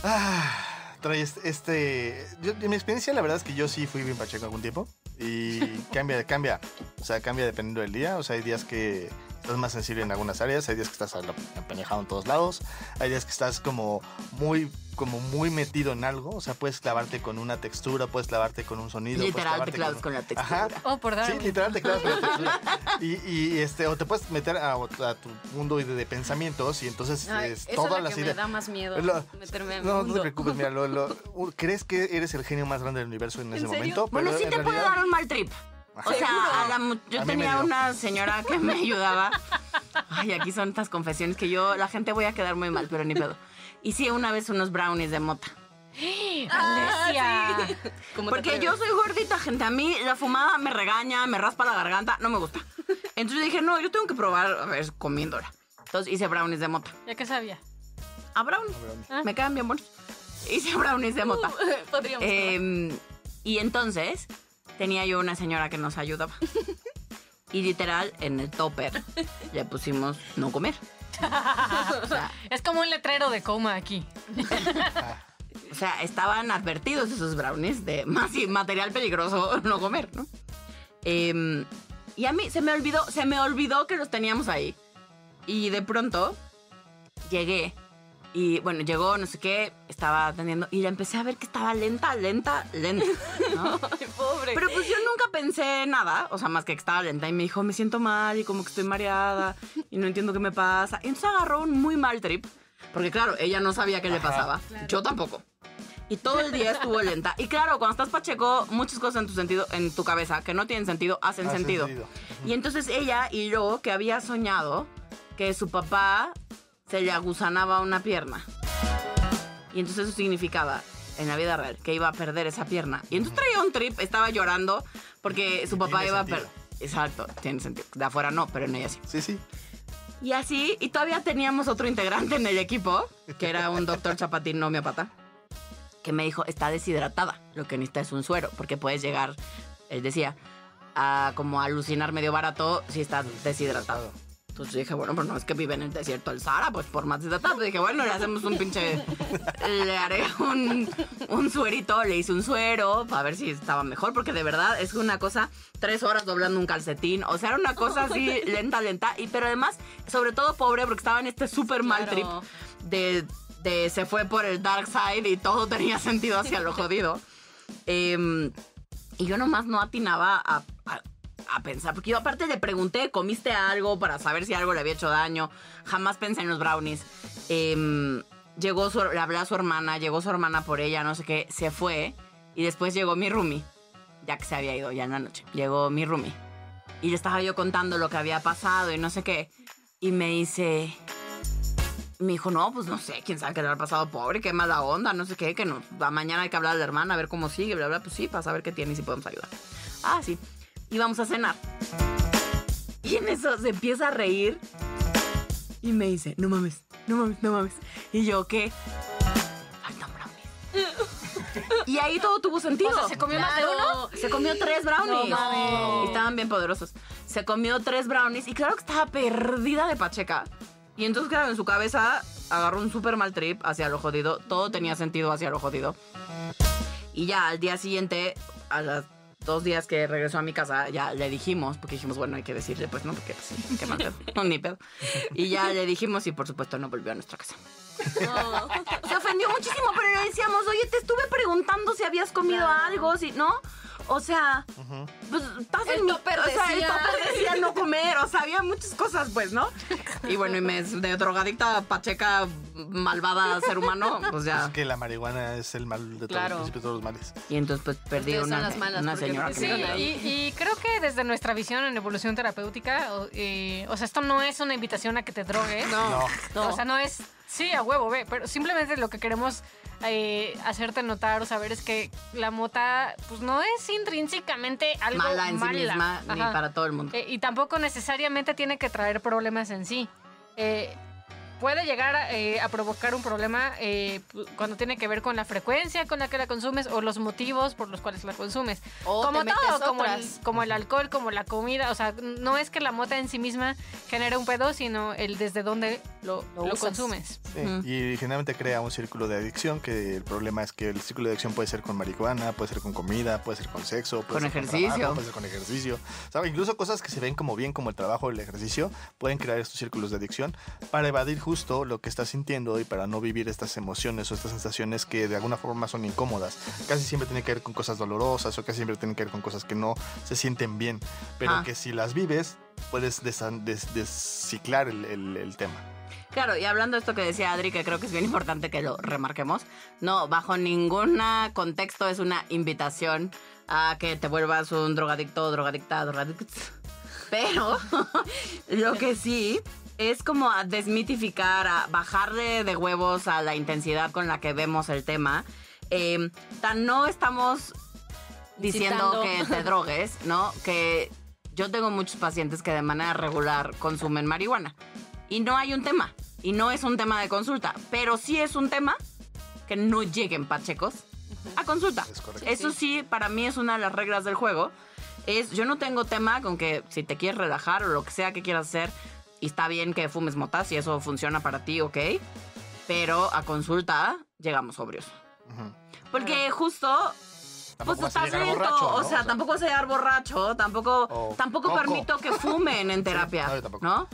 Ah, trae este. este- yo- en mi experiencia, la verdad es que yo sí fui bien Pacheco algún tiempo. Y [LAUGHS] cambia, cambia. O sea, cambia dependiendo del día. O sea, hay días que estás más sensible en algunas áreas, hay días que estás empenejado en todos lados, hay días que estás como muy como muy metido en algo, o sea, puedes clavarte con una textura, puedes clavarte con un sonido, puedes Literal, te clavas con la Ajá. textura. Oh, por Sí, Darwin. literal te clavas con la textura. Y, y, este, o te puedes meter a, a tu mundo de, de pensamientos y entonces Ay, es todas es lo las que me ideas. da más miedo, Lo- meterme en no, no te mundo. preocupes, mira, lo- lo- crees que eres el genio más grande del universo en, ese serio? momento. Bueno, pero sí te puede realidad- dar un mal trip. [LAUGHS] O sea, a la mu- yo A tenía una señora que me ayudaba. Ay, aquí son estas confesiones que yo, la gente voy a quedar muy mal, pero ni pedo. Hice una vez unos brownies de mota. [GASPS] Alesia. ¿Cómo te Porque yo soy gordita, gente. A mí la fumada me regaña, me raspa la garganta, no me gusta. Entonces dije, no, yo tengo que probar, a ver, comiéndola. Entonces hice brownies de mota. ¿Ya qué sabía? A brownie. Me quedan bien buenos. Hice brownies de mota. [LAUGHS] Podríamos Eh, y entonces tenía yo una señora que nos ayudaba. Y literal, en el topper le pusimos no comer. O sea, [LAUGHS] Es como un letrero de coma aquí. o sea, estaban advertidos esos brownies de más material peligroso no comer, ¿no? Em, y a mí se me olvidó, se me olvidó que los teníamos ahí. Y de pronto llegué y bueno, llegó no sé qué, estaba atendiendo y la empecé a ver que estaba lenta, lenta, lenta, ¿no? [LAUGHS] Ay, pobre. Pero pues yo nunca pensé nada, o sea, más que que estaba lenta y me dijo, me siento mal y como que estoy mareada y no entiendo qué me pasa. Y entonces agarró un muy mal trip, porque claro, ella no sabía qué le pasaba, yo tampoco. Y todo el día estuvo lenta. Y claro, cuando estás pacheco, muchas cosas en tu sentido, en tu cabeza que no tienen sentido, hacen Hace sentido. sentido. Y entonces ella y yo, que había soñado que su papá se le agusanaba una pierna. Y entonces eso significaba, en la vida real, que iba a perder esa pierna. Y entonces traía un trip, estaba llorando porque su papá Tiene iba a perder. Exacto, tiene sentido. De afuera no, pero en ella sí. Sí, sí. Y así, y todavía teníamos otro integrante en el equipo, que era un doctor chapatín no homeopata, que me dijo, está deshidratada, lo que necesita es un suero, porque puedes llegar, él decía, a como alucinar medio barato si estás deshidratado. Entonces dije, bueno, pues no es que vive en el desierto del Sahara, pues por más deshidratado. Dije, bueno, le hacemos un pinche, le haré un, un suerito, le hice un suero para ver si estaba mejor, porque de verdad es una cosa, tres horas doblando un calcetín, o sea, era una cosa así [LAUGHS] lenta, lenta, y pero además, sobre todo pobre, porque estaba en este súper mal trip de, de se fue por el dark side y todo tenía sentido hacia lo [LAUGHS] jodido. Em, y yo nomás no atinaba a, a- a pensar, porque yo aparte le pregunté, ¿comiste algo para saber si algo le había hecho daño? Jamás pensé en los brownies. Em, llegó su, le hablé a su hermana, llegó su hermana por ella, no sé qué, se fue. Y después llegó mi roomie, ya que se había ido ya en la noche. Llegó mi roomie. Y le estaba yo contando lo que había pasado y no sé qué. Y me dice, me dijo, no, pues no sé, quién sabe qué le habrá pasado, pobre, qué mala onda, no sé qué, que no, mañana hay que hablar a la hermana, a ver cómo sigue, bla, bla, pues sí, para saber qué tiene y si podemos ayudar. Ah, sí. Y vamos a cenar. Y en eso se empieza a reír y me dice, no mames, no mames, no mames. Y yo, ¿qué? Faltan brownies. Y ahí todo tuvo sentido. O sea, ¿se comió más de uno? Se comió tres brownies. No mames. Y estaban bien poderosos. Se comió tres brownies y claro que estaba perdida de Pacheca. Y entonces, claro, en su cabeza agarró un súper mal trip hacia lo jodido. Todo tenía sentido hacia lo jodido. Y ya al día siguiente, a los dos días que regresó a mi casa, ya le dijimos, porque dijimos, bueno, hay que decirle, pues no, porque sí, qué mal pedo. [LAUGHS] No, ni pedo. Y ya le dijimos y por supuesto no volvió a nuestra casa. Se ofendió muchísimo, pero le decíamos, oye, te estuve preguntando si habías comido algo, si no. O sea, pues estás El en mi- o sea, el comer, o sea, había muchas cosas, pues, ¿no? Y bueno, y me de drogadicta, pacheca, malvada ser humano, pues ya. Es que la marihuana es el mal de todos Claro. los principios de todos los males. Y entonces pues perdí Ustedes una, las malas una señora me que Sí, y, y creo que desde nuestra visión en evolución terapéutica, o, eh, o sea, esto no es una invitación a que te drogues. No. No. O sea, no es, sí, a huevo, ve, pero simplemente lo que queremos eh, hacerte notar o saber es que la mota, pues no es intrínsecamente algo mala en sí misma, ni para todo el mundo. Eh, y tampoco necesariamente tiene que traer problemas en sí. Eh, puede llegar a, eh, a provocar un problema eh, cuando tiene que ver con la frecuencia con la que la consumes o los motivos por los cuales la consumes. O como te metes todo, como el, como el alcohol, como la comida. O sea, no es que la mota en sí misma genere un pedo, sino el desde dónde lo, Lo lo usas. consumes. Sí. Y generalmente crea un círculo de adicción, que el problema es que el círculo de adicción puede ser con marihuana, puede ser con comida, puede ser con sexo, puede Con ser ejercicio. con trabajo, puede ser con ejercicio. ¿Sabe? Incluso cosas que se ven como bien, como el trabajo o el ejercicio, pueden crear estos círculos de adicción para evadir justo lo que estás sintiendo y para no vivir estas emociones o estas sensaciones que de alguna forma son incómodas. Casi siempre tiene que ver con cosas dolorosas o casi siempre tiene que ver con cosas que no se sienten bien, pero Ah. que si las vives puedes desan- des- desciclar el- el- el tema. Claro, y hablando de esto que decía Adri, que creo que es bien importante que lo remarquemos, no, bajo ningún contexto es una invitación a que te vuelvas un drogadicto, drogadicta, drogadicta. [LAUGHS] Pero [LAUGHS] lo que sí es como a desmitificar, a bajarle de huevos a la intensidad con la que vemos el tema. Eh, tan no estamos diciendo Incitando. que te drogues, ¿no? Que yo tengo muchos pacientes que de manera regular consumen marihuana. Y no hay un tema. Y no es un tema de consulta. Pero sí es un tema que no lleguen pachecos a consulta. Es. Eso sí, para mí es una de las reglas del juego. Es, yo no tengo tema con que si te quieres relajar o lo que sea que quieras hacer, y está bien que fumes motas y eso funciona para ti, ok. Pero a consulta llegamos sobrios. Ujú. Porque justo pues estás lento, borracho, o ¿no? sea, tampoco vas a llegar borracho, tampoco, O tampoco coco. permito que fumen en [LAUGHS] terapia, no, yo tampoco. ¿no?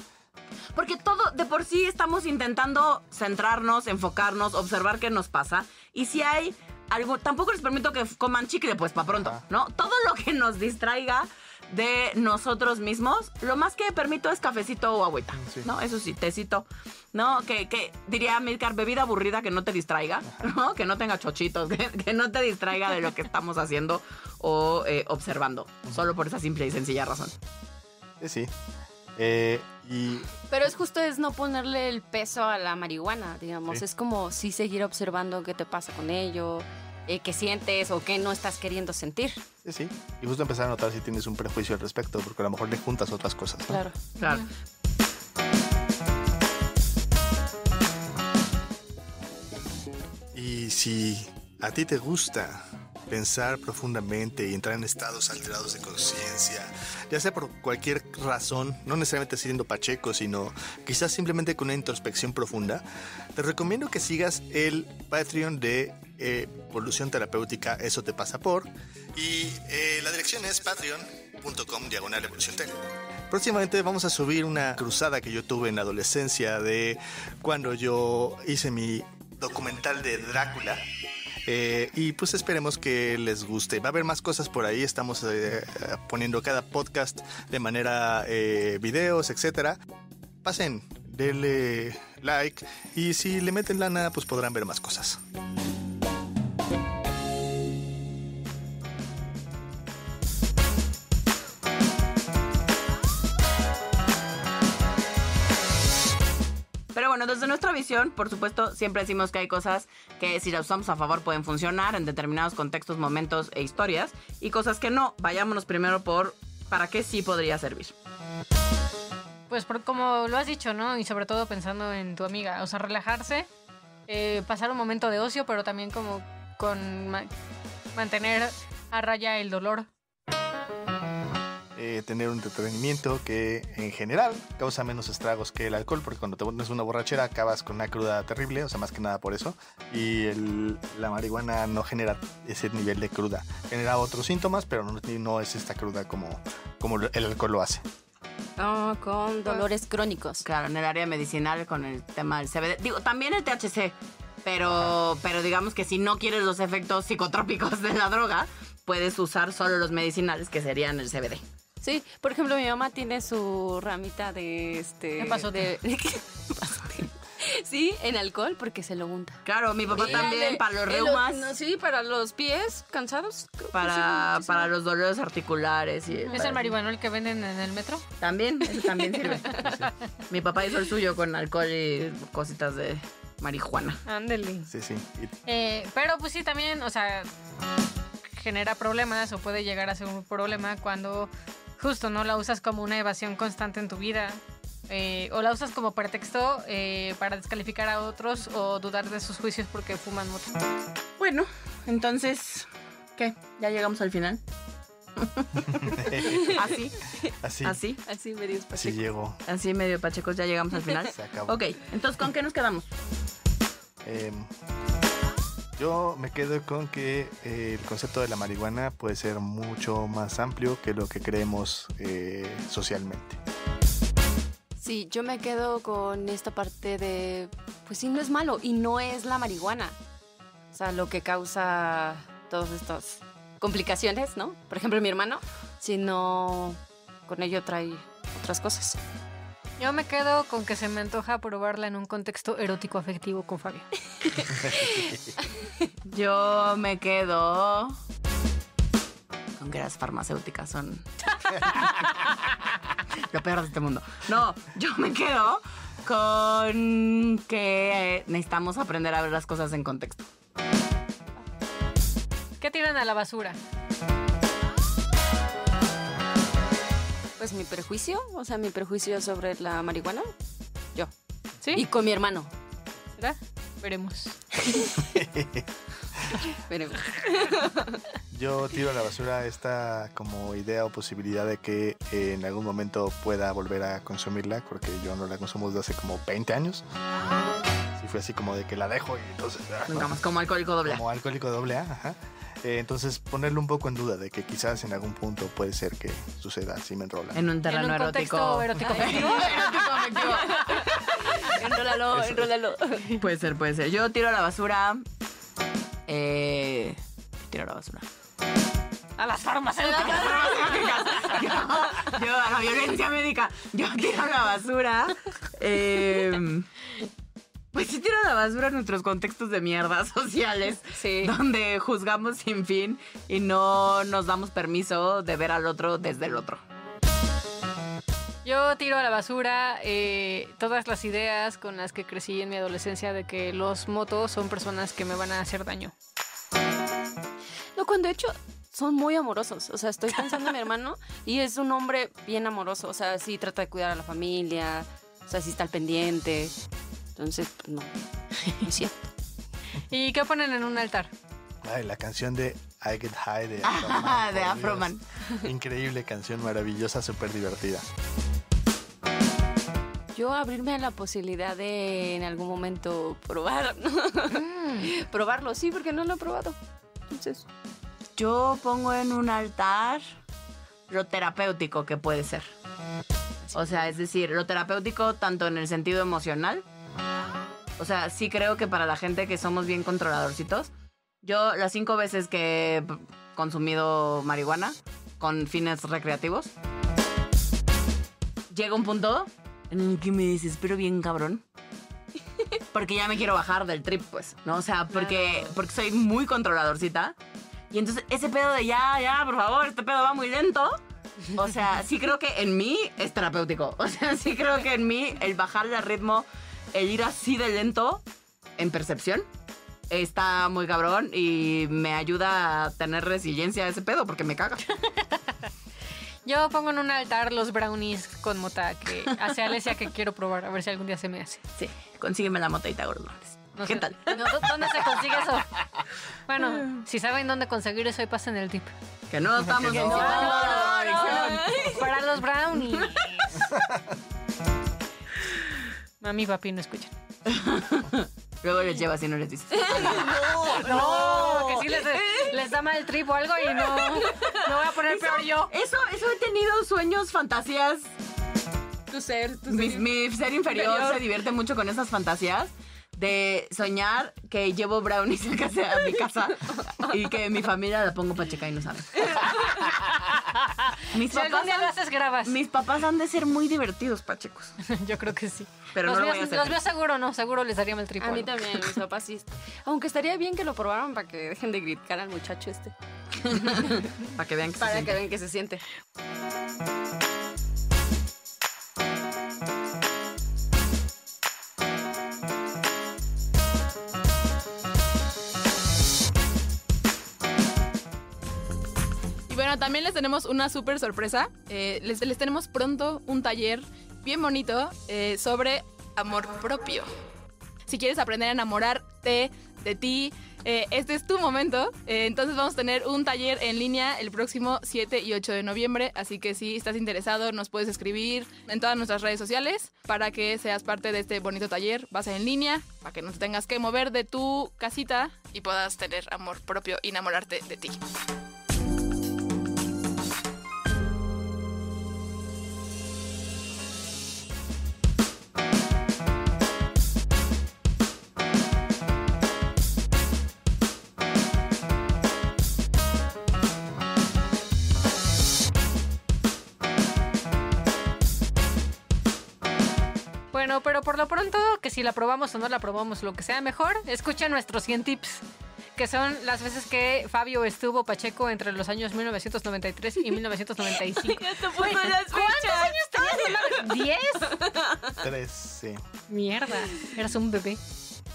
Porque todo, de por sí estamos intentando centrarnos, enfocarnos, observar qué nos pasa. Y si hay algo, tampoco les permito que coman chicle, pues para pronto, Ajá. ¿no? Todo lo que nos distraiga de nosotros mismos, lo más que permito es cafecito o agüita, Sí. ¿no? Eso sí, tecito, ¿no? Que, que diría Milcar, bebida aburrida que no te distraiga, ¿no? Que no tenga chochitos, [LAUGHS] que, que no te distraiga de lo que estamos haciendo o eh, observando, solo por esa simple y sencilla razón. Sí, sí. Eh, y Pero es justo es no ponerle el peso a la marihuana, digamos. Sí. Es como sí seguir observando qué te pasa con ello, eh, qué sientes o qué no estás queriendo sentir. Sí, sí. Y justo empezar a notar si tienes un prejuicio al respecto, porque a lo mejor le juntas otras cosas. ¿no? Claro. Claro. Y si a ti te gusta pensar profundamente y entrar en estados alterados de conciencia, ya sea por cualquier razón, no necesariamente siendo pacheco, sino quizás simplemente con una introspección profunda, te recomiendo que sigas el Patreon de eh, Evolución Terapéutica, eso te pasa por, y eh, la dirección es patreon.com diagonal evolución. Próximamente vamos a subir una cruzada que yo tuve en la adolescencia de cuando yo hice mi documental de Drácula. Eh, y pues esperemos que les guste. Va a haber más cosas por ahí. Estamos eh, poniendo cada podcast de manera eh, videos, etcétera. Pasen, denle like y si le meten lana, pues podrán ver más cosas. Bueno, desde nuestra visión, por supuesto, siempre decimos que hay cosas que si las usamos a favor pueden funcionar en determinados contextos, momentos e historias, y cosas que no. Vayámonos primero por para qué sí podría servir. Pues por- como lo has dicho, ¿no? Y sobre todo pensando en tu amiga, o sea, relajarse, eh, pasar un momento de ocio, pero también como con ma- mantener a raya el dolor. Eh, tener un entretenimiento que en general causa menos estragos que el alcohol, porque cuando te pones una borrachera acabas con una cruda terrible, o sea, más que nada por eso. Y el- la marihuana no genera ese nivel de cruda. Genera otros síntomas, pero no, no es esta cruda como, como el alcohol lo hace. Ah, con dolores crónicos. Claro, en el área medicinal con el tema del CBD. Digo, también el THC, pero, pero digamos que si no quieres los efectos psicotrópicos de la droga, puedes usar solo los medicinales que serían el CBD. Sí, por ejemplo, mi mamá tiene su ramita de este. De pasote. de- pasote. [LAUGHS] Sí, en alcohol porque se lo unta. Claro, mi papá también, para los reumas, no, sí, para los pies cansados. para, sí, para los dolores articulares. Y, ¿Es el marihuanol que venden en el metro? También, eso también sirve. [LAUGHS] Mi papá hizo el suyo con alcohol y cositas de marihuana. Ándele. Sí, sí. Eh, pero pues sí, también, o sea, genera problemas o puede llegar a ser un problema cuando justo no la usas como una evasión constante en tu vida. eh, o la usas como pretexto eh, para descalificar a otros o dudar de sus juicios porque fuman mucho. Bueno, entonces, ¿qué? ¿Ya llegamos al final? [LAUGHS] así, así, así, Así medio así llegó. así medio pachecos, ya llegamos al final. [LAUGHS] Se acabó. Ok, entonces, ¿con qué nos quedamos? Em, yo me quedo con que eh, el concepto de la marihuana puede ser mucho más amplio que lo que creemos eh, socialmente. Sí, yo me quedo con esta parte de, pues sí, no es malo y no es la marihuana. O sea, lo que causa todas estas complicaciones, ¿no? Por ejemplo, mi hermano, sino con ello trae otras cosas. Yo me quedo con que se me antoja probarla en un contexto erótico afectivo con Fabio. [LAUGHS] Yo me quedo con que las farmacéuticas son [LAUGHS] lo peor de este mundo. No, yo me quedo con que necesitamos aprender a ver las cosas en contexto. ¿Qué tiran a la basura? Pues mi prejuicio, o sea, mi prejuicio sobre la marihuana, yo. ¿Sí? Y con mi hermano. ¿Será? Veremos. [LAUGHS] Pero, Yo tiro a la basura esta como idea o posibilidad de que eh, en algún momento pueda volver a consumirla, porque yo no la consumo desde hace como 20 años. Sí fue así como de que la dejo y entonces... ah, no. Nunca más, como alcohólico doble. A. Como alcohólico doble A, ajá. Eh, entonces ponerlo un poco en duda de que quizás en algún punto puede ser que suceda si me enrola. En un terreno en un erótico. erótico afectivo. Erótico [LAUGHS] afectivo. enrólalo, enrólalo. Puede ser, puede ser. Yo tiro a la basura. Eh, ¿qué tiro a la basura? A las farmacéuticas. yo, yo a la violencia médica. Yo tiro a la basura. eh, [LAUGHS] pues sí tiro a la basura nuestros contextos de mierda [LAUGHS] sociales. Sí. Donde juzgamos sin fin y no nos damos permiso de ver al otro desde el otro. Yo tiro a la basura eh, todas las ideas con las que crecí en mi adolescencia de que los motos son personas que me van a hacer daño. No, cuando de hecho son muy amorosos. O sea, estoy pensando en mi hermano y es un hombre bien amoroso. O sea, sí trata de cuidar a la familia. O sea, sí está al pendiente. Entonces, pues no. [LAUGHS] No es cierto. ¿Y qué ponen en un altar? Ay, la canción de I Get High de [LAUGHS] Ah, Afroman. de por Afroman. Increíble canción, maravillosa, súper divertida. Yo abrirme a la posibilidad de en algún momento probar. [LAUGHS] Probarlo, sí, porque no lo he probado. Entonces, Yo pongo en un altar lo terapéutico que puede ser. O sea, es decir, lo terapéutico tanto en el sentido emocional. O sea, sí creo que para la gente que somos bien controladorcitos, yo las cinco veces que he consumido marihuana con fines recreativos, llega un punto en el que me desespero bien cabrón. [LAUGHS] Porque ya me quiero bajar del trip, pues, ¿no? O sea, porque, porque soy muy controladorcita. Y entonces ese pedo de ya, ya, por favor, este pedo va muy lento. O sea, sí creo que en mí es terapéutico. [LAUGHS] O sea, sí creo que en mí el bajarle al ritmo, el ir así de lento en percepción, está muy cabrón y me ayuda a tener resiliencia a ese pedo porque me caga. [LAUGHS] Yo pongo en un altar los brownies con mota que hace Alesia que quiero probar, a ver si algún día se me hace. Sí, consígueme la motita, gordones. No ¿Qué sé, tal? ¿no? ¿Dónde se consigue eso? [LAUGHS] Bueno, si saben dónde conseguir eso, ahí pasen el tip. Que no estamos Que no. drogadicción. Para los brownies. [LAUGHS] Mami y papi no escuchan. [LAUGHS] Luego les llevas y no les dices. [LAUGHS] No, que sí les, les da mal trip o algo y no, no voy a poner peor yo. Eso, eso he tenido sueños, fantasías. Tu ser, tu Mi, ser. mi ser inferior, Inferior. se divierte mucho con esas fantasías de soñar que llevo brownies a, casa, a mi casa y que mi familia la pongo pacheca y no sabe. [LAUGHS] mis, Si algún papás día lo han, haces, grabas. mis papás han de ser muy divertidos, pachecos. [LAUGHS] Yo creo que sí. Pero los no lo voy a hacer. Los míos seguro no, seguro les daría mal trip. A mí también, mis papás sí. Aunque estaría bien que lo probaran para que dejen de gritar al muchacho este. [LAUGHS] Para que vean que se Para siente. que vean que se siente. También les tenemos una súper sorpresa. Eh, les, tenemos pronto un taller bien bonito eh, sobre amor propio. Si quieres aprender a enamorarte de ti, eh, este es tu momento. Eh, entonces vamos a tener un taller en línea el próximo 7 y 8 de noviembre. Así que si estás interesado, nos puedes escribir en todas nuestras redes sociales para que seas parte de este bonito taller. Va a ser en línea, para que no te tengas que mover de tu casita y puedas tener amor propio y enamorarte de ti. Por lo pronto, que si la probamos o no la probamos, lo que sea mejor, escuchen nuestros 100 tips. Que son las veces que Fabio estuvo Pacheco entre los años 1993 y 1995. [LAUGHS] Güey, ¿Cuántos años tenías? ¿10? Tres, sí. Mierda, eras un bebé.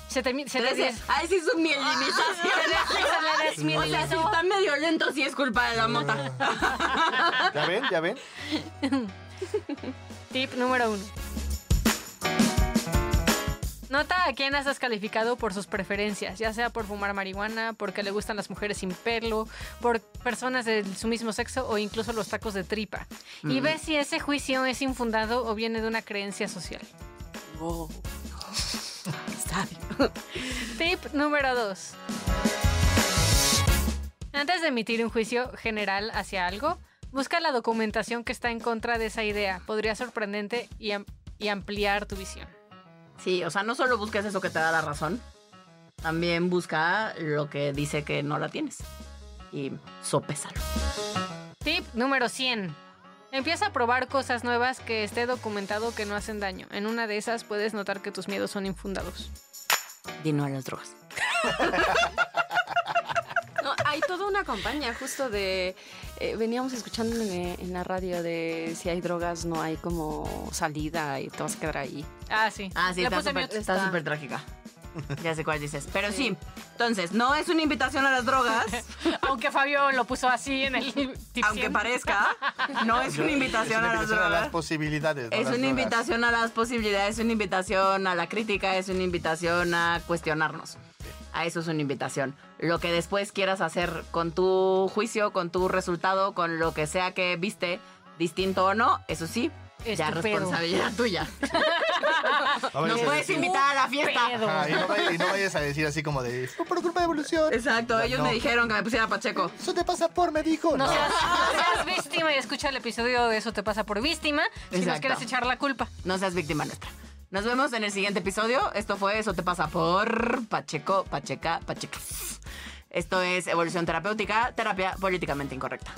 Se te, se te, Trece. Ay, sí, su mielinización. se le O sea, si está medio lento, sí es culpa de la mota. ¿Ya ven? ¿Ya ven? Tip número uno. Nota a quién has descalificado por sus preferencias, ya sea por fumar marihuana, porque le gustan las mujeres sin pelo, por personas de su mismo sexo o incluso los tacos de tripa. Y ve si ese juicio es infundado o viene de una creencia social. Wow. [LAUGHS] Tip número 2. Antes de emitir un juicio general hacia algo, busca la documentación que está en contra de esa idea. Podría sorprendente y, am- y ampliar tu visión. Sí, o sea, no solo busques eso que te da la razón, también busca lo que dice que no la tienes. Y sopésalo. Tip número 100. Empieza a probar cosas nuevas que esté documentado que no hacen daño. En una de esas puedes notar que tus miedos son infundados. Di no a las drogas. [LAUGHS] Hay toda una campaña justo de... eh, veníamos escuchando en, en la radio de si hay drogas no hay como salida y te vas a quedar ahí. Ah, sí. Ah, sí, Le está súper está súper trágica. Ya sé cuál dices. Pero sí. entonces, no es una invitación a las drogas, [LAUGHS] Aunque Fabio lo puso así en el tip aunque 100. parezca. No es una invitación a las invitación a las drogas. posibilidades. no Es las una drogas. invitación a las posibilidades, es una invitación a la crítica, es una invitación a cuestionarnos. A eso es una invitación. Lo que después quieras hacer con tu juicio, con tu resultado, con lo que sea que viste, distinto o no, eso sí, Es ya tu pedo. responsabilidad tuya. [LAUGHS] No puedes invitar a la fiesta. Ajá, y, no vayas, y no vayas a decir así como de, fue por culpa de evolución. Exacto, No, ellos no. me dijeron que me pusiera Pacheco. Eso te pasa por, me dijo. No No. seas, no seas víctima y escucha el episodio de Eso te pasa por víctima si nos Exacto. quieres echar la culpa. No seas víctima nuestra. Nos vemos en el siguiente episodio. Esto fue Eso te pasa por Pacheco, Pacheca, Pacheca. Esto es Evolución Terapéutica, terapia políticamente incorrecta.